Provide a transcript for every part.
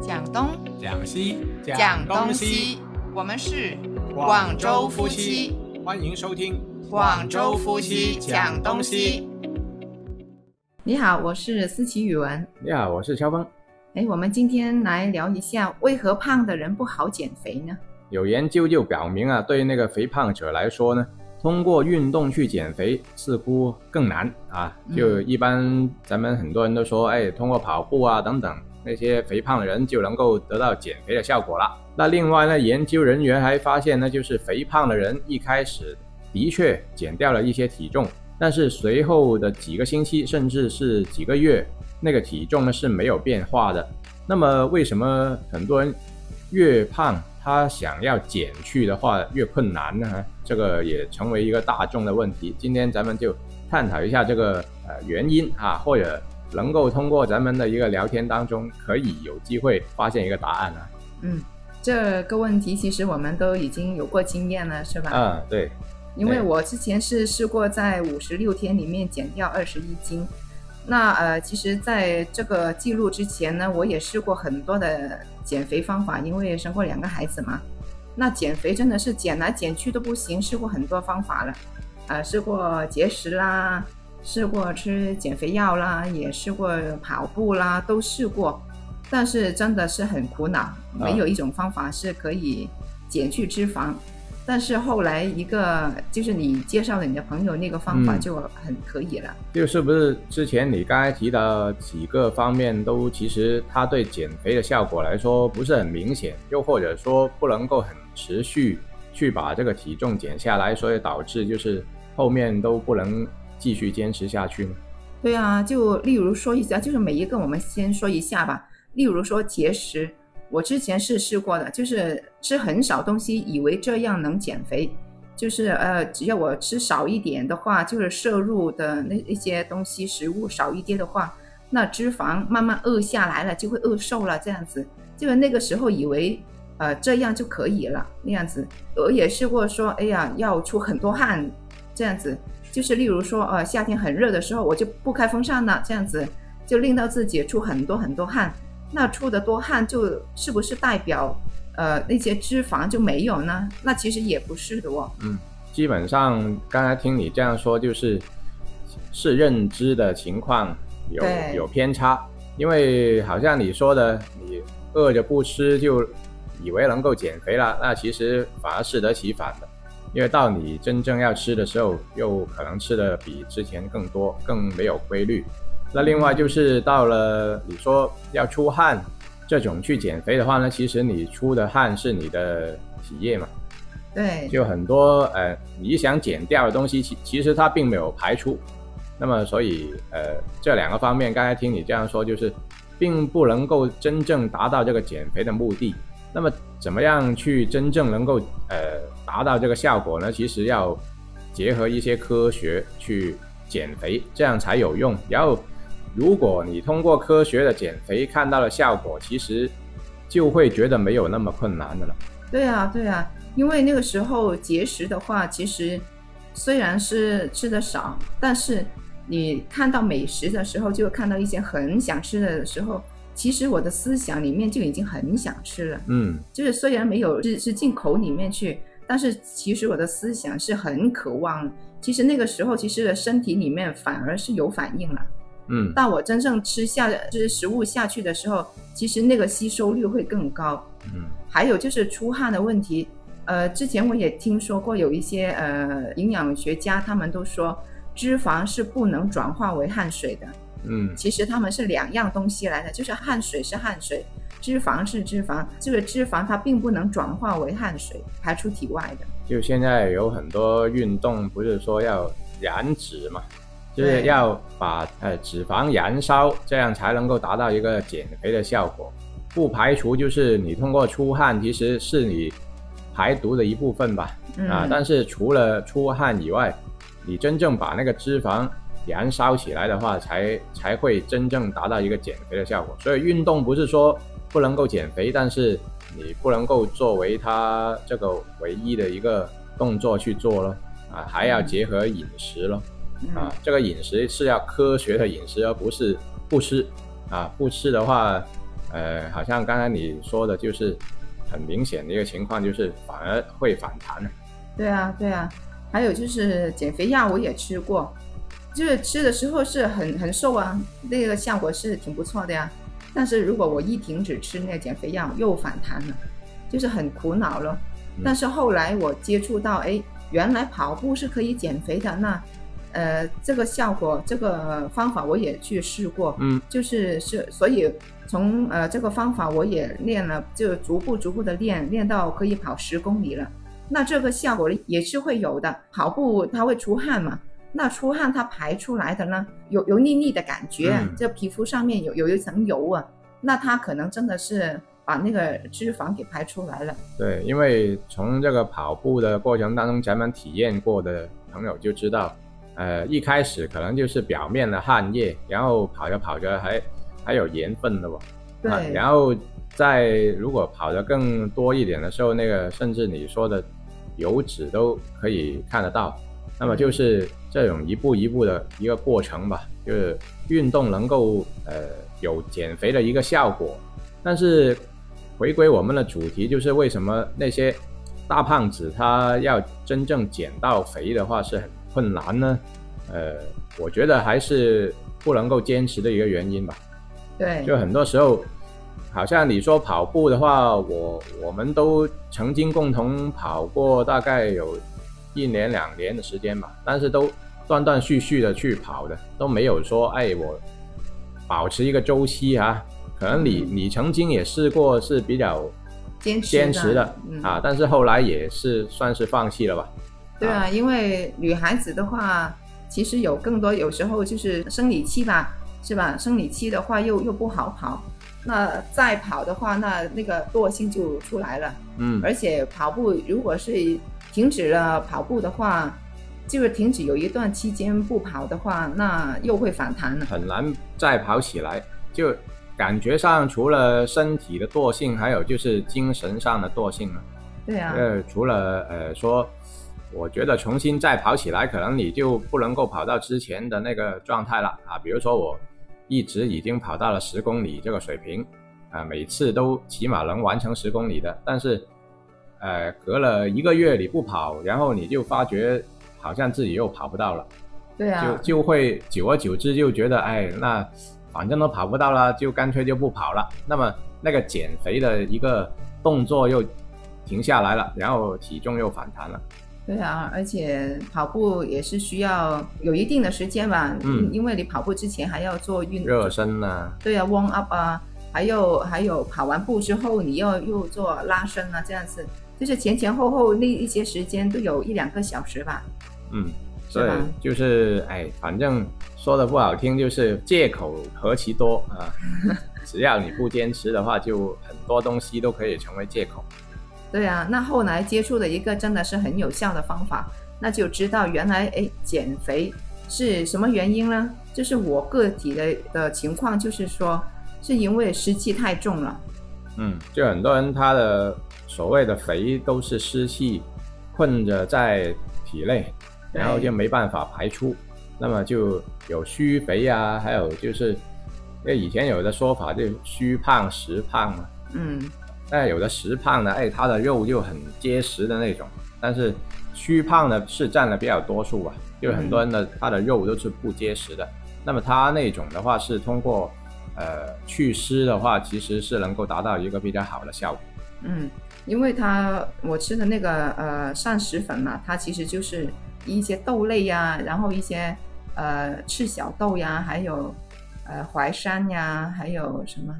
讲东讲西讲东西，我们是广州夫妻，欢迎收听广州夫妻讲东西。你好，我是思琪语文。你好，我是肖峰。哎，我们今天来聊一下，为何胖的人不好减肥呢？有研究就表明啊，对那个肥胖者来说呢，通过运动去减肥似乎更难啊。就一般咱们很多人都说，哎，通过跑步啊等等。那些肥胖的人就能够得到减肥的效果了。那另外呢，研究人员还发现呢，就是肥胖的人一开始的确减掉了一些体重，但是随后的几个星期甚至是几个月，那个体重呢是没有变化的。那么为什么很多人越胖，他想要减去的话越困难呢？这个也成为一个大众的问题。今天咱们就探讨一下这个呃原因啊，或者。能够通过咱们的一个聊天当中，可以有机会发现一个答案啊。嗯，这个问题其实我们都已经有过经验了，是吧？嗯，对。因为我之前是试过在五十六天里面减掉二十一斤。那呃，其实在这个记录之前呢，我也试过很多的减肥方法，因为生过两个孩子嘛。那减肥真的是减来减去都不行，试过很多方法了，啊，试过节食啦。试过吃减肥药啦，也试过跑步啦，都试过，但是真的是很苦恼，没有一种方法是可以减去脂肪。但是后来一个就是你介绍的你的朋友那个方法就很可以了。就是不是之前你刚才提的几个方面都其实它对减肥的效果来说不是很明显，又或者说不能够很持续去把这个体重减下来，所以导致就是后面都不能。继续坚持下去呢？对啊，就例如说一下，就是每一个我们先说一下吧。例如说节食，我之前是试过的，就是吃很少东西，以为这样能减肥。就是呃，只要我吃少一点的话，就是摄入的那一些东西食物少一点的话，那脂肪慢慢饿下来了，就会饿瘦了。这样子，就是那个时候以为呃这样就可以了那样子。我也试过说，哎呀，要出很多汗这样子。就是例如说，呃，夏天很热的时候，我就不开风扇了，这样子就令到自己出很多很多汗。那出的多汗，就是不是代表，呃，那些脂肪就没有呢？那其实也不是的哦。嗯，基本上刚才听你这样说，就是是认知的情况有有偏差，因为好像你说的，你饿着不吃就以为能够减肥了，那其实反而适得其反的。因为到你真正要吃的时候，又可能吃的比之前更多，更没有规律。那另外就是到了你说要出汗这种去减肥的话呢，其实你出的汗是你的体液嘛？对，就很多呃，你想减掉的东西，其其实它并没有排出。那么所以呃，这两个方面，刚才听你这样说，就是并不能够真正达到这个减肥的目的。那么怎么样去真正能够呃？达到这个效果呢，其实要结合一些科学去减肥，这样才有用。然后，如果你通过科学的减肥看到了效果，其实就会觉得没有那么困难的了。对啊，对啊，因为那个时候节食的话，其实虽然是吃的少，但是你看到美食的时候，就看到一些很想吃的时候，其实我的思想里面就已经很想吃了。嗯，就是虽然没有是是进口里面去。但是其实我的思想是很渴望，其实那个时候其实身体里面反而是有反应了，嗯，到我真正吃下就是食物下去的时候，其实那个吸收率会更高，嗯，还有就是出汗的问题，呃，之前我也听说过有一些呃营养学家他们都说脂肪是不能转化为汗水的，嗯，其实他们是两样东西来的，就是汗水是汗水。脂肪是脂肪，这个脂肪它并不能转化为汗水排出体外的。就现在有很多运动，不是说要燃脂嘛，就是要把呃脂肪燃烧，这样才能够达到一个减肥的效果。不排除就是你通过出汗，其实是你排毒的一部分吧。啊，但是除了出汗以外，你真正把那个脂肪燃烧起来的话，才才会真正达到一个减肥的效果。所以运动不是说。不能够减肥，但是你不能够作为它这个唯一的一个动作去做了啊，还要结合饮食了啊。这个饮食是要科学的饮食，而不是不吃啊。不吃的话，呃，好像刚才你说的，就是很明显的一个情况，就是反而会反弹。对啊，对啊，还有就是减肥药我也吃过，就是吃的时候是很很瘦啊，那个效果是挺不错的呀。但是如果我一停止吃那个减肥药，又反弹了，就是很苦恼了。但是后来我接触到，哎，原来跑步是可以减肥的，那。呃，这个效果，这个方法我也去试过，嗯，就是是，所以从呃这个方法我也练了，就逐步逐步的练，练到可以跑十公里了。那这个效果也是会有的，跑步它会出汗嘛，那出汗它排出来的呢，油油腻腻的感觉，这皮肤上面有有一层油啊，那它可能真的是把那个脂肪给排出来了。对，因为从这个跑步的过程当中，咱们体验过的朋友就知道。呃，一开始可能就是表面的汗液，然后跑着跑着还还有盐分的哦。对。然后在如果跑得更多一点的时候，那个甚至你说的油脂都可以看得到。那么就是这种一步一步的一个过程吧，就是运动能够呃有减肥的一个效果。但是回归我们的主题，就是为什么那些大胖子他要真正减到肥的话是很。困难呢，呃，我觉得还是不能够坚持的一个原因吧。对，就很多时候，好像你说跑步的话，我我们都曾经共同跑过大概有一年两年的时间吧，但是都断断续续的去跑的，都没有说哎我保持一个周期啊。可能你你曾经也试过是比较坚持坚持的啊，但是后来也是算是放弃了吧。对啊，因为女孩子的话，其实有更多，有时候就是生理期吧，是吧？生理期的话又又不好跑，那再跑的话，那那个惰性就出来了。嗯，而且跑步如果是停止了跑步的话，就是停止有一段期间不跑的话，那又会反弹了，很难再跑起来。就感觉上，除了身体的惰性，还有就是精神上的惰性了。对啊，呃，除了呃说。我觉得重新再跑起来，可能你就不能够跑到之前的那个状态了啊。比如说我一直已经跑到了十公里这个水平，啊，每次都起码能完成十公里的。但是，呃，隔了一个月你不跑，然后你就发觉好像自己又跑不到了。对啊。就就会久而久之就觉得，哎，那反正都跑不到了，就干脆就不跑了。那么那个减肥的一个动作又停下来了，然后体重又反弹了。对啊，而且跑步也是需要有一定的时间吧，嗯，因为你跑步之前还要做运热身啊，对啊，warm up 啊，还有还有跑完步之后你要又做拉伸啊，这样子，就是前前后后那一些时间都有一两个小时吧，嗯，对，就是哎，反正说的不好听，就是借口何其多啊，只要你不坚持的话，就很多东西都可以成为借口。对啊，那后来接触的一个真的是很有效的方法，那就知道原来哎减肥是什么原因呢？就是我个体的的情况，就是说是因为湿气太重了。嗯，就很多人他的所谓的肥都是湿气困着在体内，然后就没办法排出，那么就有虚肥啊，还有就是因为以前有的说法就虚胖实胖嘛。嗯。但有的实胖呢，哎，它的肉就很结实的那种；但是虚胖呢是占了比较多数吧，就很多人的他的肉都是不结实的。那么他那种的话是通过呃祛湿的话，其实是能够达到一个比较好的效果。嗯，因为它我吃的那个呃膳食粉嘛，它其实就是一些豆类呀，然后一些呃赤小豆呀，还有呃淮山呀，还有什么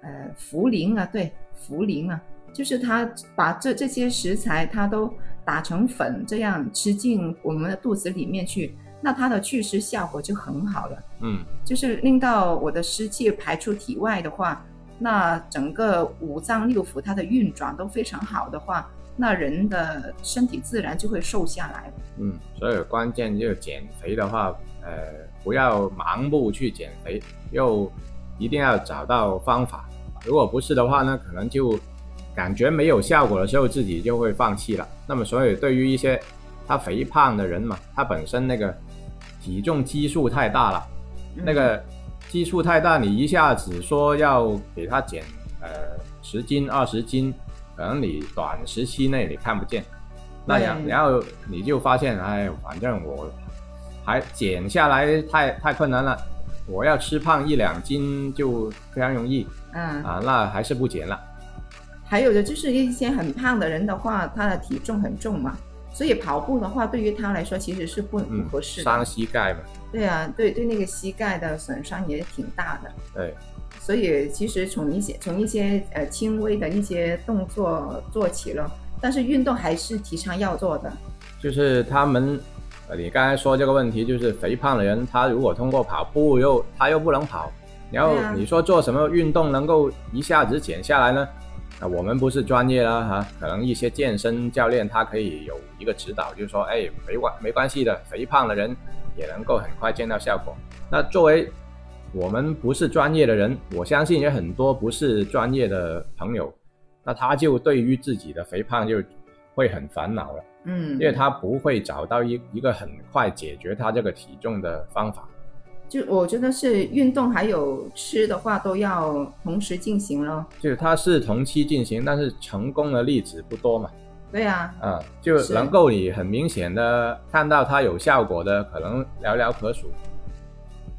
呃茯苓啊，对。茯苓啊，就是它把这这些食材，它都打成粉，这样吃进我们的肚子里面去，那它的祛湿效果就很好了。嗯，就是令到我的湿气排出体外的话，那整个五脏六腑它的运转都非常好的话，那人的身体自然就会瘦下来。嗯，所以关键就是减肥的话，呃，不要盲目去减肥，又一定要找到方法。如果不是的话呢，可能就感觉没有效果的时候，自己就会放弃了。那么，所以对于一些他肥胖的人嘛，他本身那个体重基数太大了，那个基数太大，你一下子说要给他减呃十斤二十斤，可能你短时期内你看不见，那样然后你就发现，哎，反正我还减下来太太困难了，我要吃胖一两斤就非常容易嗯，啊，那还是不减了。还有的就是一些很胖的人的话，他的体重很重嘛，所以跑步的话，对于他来说其实是不合适的。伤膝盖嘛，对啊，对对，那个膝盖的损伤也挺大的。对，所以其实从一些从一些呃轻微的一些动作做起了，但是运动还是提倡要做的。就是他们，呃，你刚才说这个问题，就是肥胖的人，他如果通过跑步又他又不能跑，然后你说做什么运动能够一下子减下来呢？那，我们不是专业啦哈、可能一些健身教练他可以有一个指导，就是说，哎，没关没关系的，肥胖的人也能够很快见到效果。那作为我们不是专业的人，我相信也很多不是专业的朋友，那他就对于自己的肥胖就会很烦恼了。嗯，因为他不会找到一一个很快解决他这个体重的方法。就我觉得是运动还有吃的话都要同时进行咯。就是它是同期进行，但是成功的例子不多嘛，对啊，嗯，就能够你很明显的看到它有效果的，可能寥寥可数，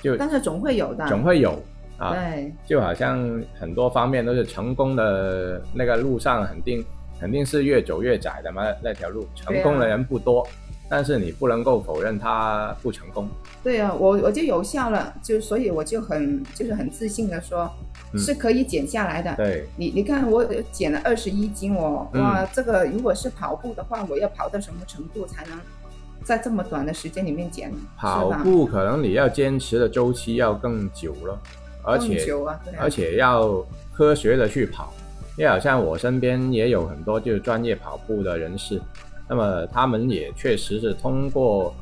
就但是总会有的。总会有啊，对，就好像很多方面都是成功的那个路上，肯定肯定是越走越窄的嘛，那条路。成功的人不多，但是你不能够否认它不成功。对啊，我我就有效了，就所以我就很就是很自信的说，嗯是可以减下来的。对，你你看我减了二十一斤哦，嗯哇，这个如果是跑步的话，我要跑到什么程度才能在这么短的时间里面减？跑步可能你要坚持的周期要更久了，而久啊而且要科学的去跑，因为好像我身边也有很多就是专业跑步的人士，那么他们也确实是通过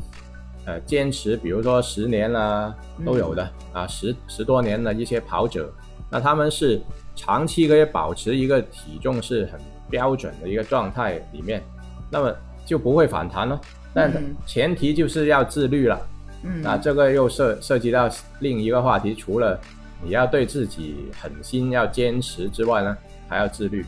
呃坚持，比如说十年啦、都有的、啊，十十多年的一些跑者，那他们是长期可以保持一个体重是很标准的一个状态里面，那么就不会反弹了。但嗯前提就是要自律了。嗯，那这个又涉涉及到另一个话题，除了你要对自己狠心要坚持之外呢，还要自律。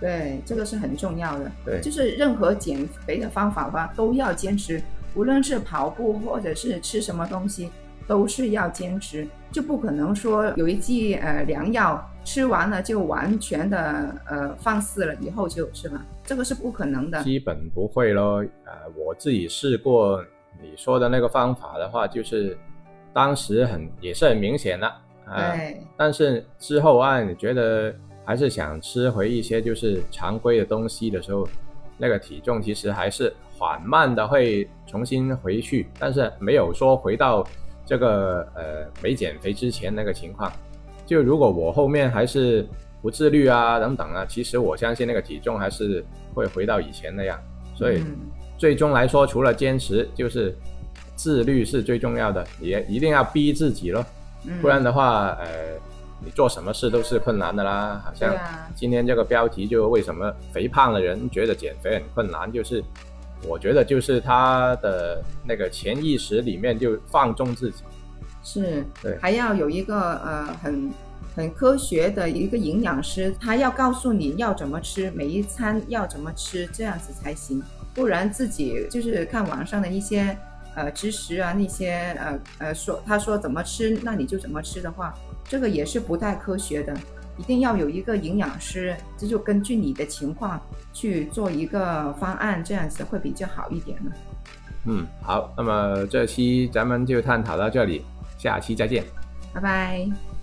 对，这个是很重要的。对就是任何减肥的方法吧，都要坚持，无论是跑步或者是吃什么东西，都是要坚持，就不可能说有一剂呃良药吃完了就完全的呃放肆了，以后就是吧？这个是不可能的。基本不会咯。呃，我自己试过你说的那个方法的话，就是当时很也是很明显的啊、对，但是之后啊，你觉得还是想吃回一些就是常规的东西的时候，那个体重其实还是缓慢的会重新回去，但是没有说回到这个呃没减肥之前那个情况。就如果我后面还是不自律啊等等啊，其实我相信那个体重还是会回到以前那样。所以嗯最终来说，除了坚持，就是自律是最重要的，也一定要逼自己咯。嗯不然的话，呃，你做什么事都是困难的啦。好像今天这个标题就为什么肥胖的人觉得减肥很困难，就是我觉得就是他的那个潜意识里面就放纵自己。是对还要有一个呃很很科学的一个营养师，他要告诉你要怎么吃，每一餐要怎么吃，这样子才行。不然自己就是看网上的一些呃知识啊，那些呃呃说他说怎么吃，那你就怎么吃的话，这个也是不太科学的。一定要有一个营养师，这就根据你的情况去做一个方案，这样子会比较好一点呢。嗯，好，那么这期咱们就探讨到这里，下期再见。拜拜。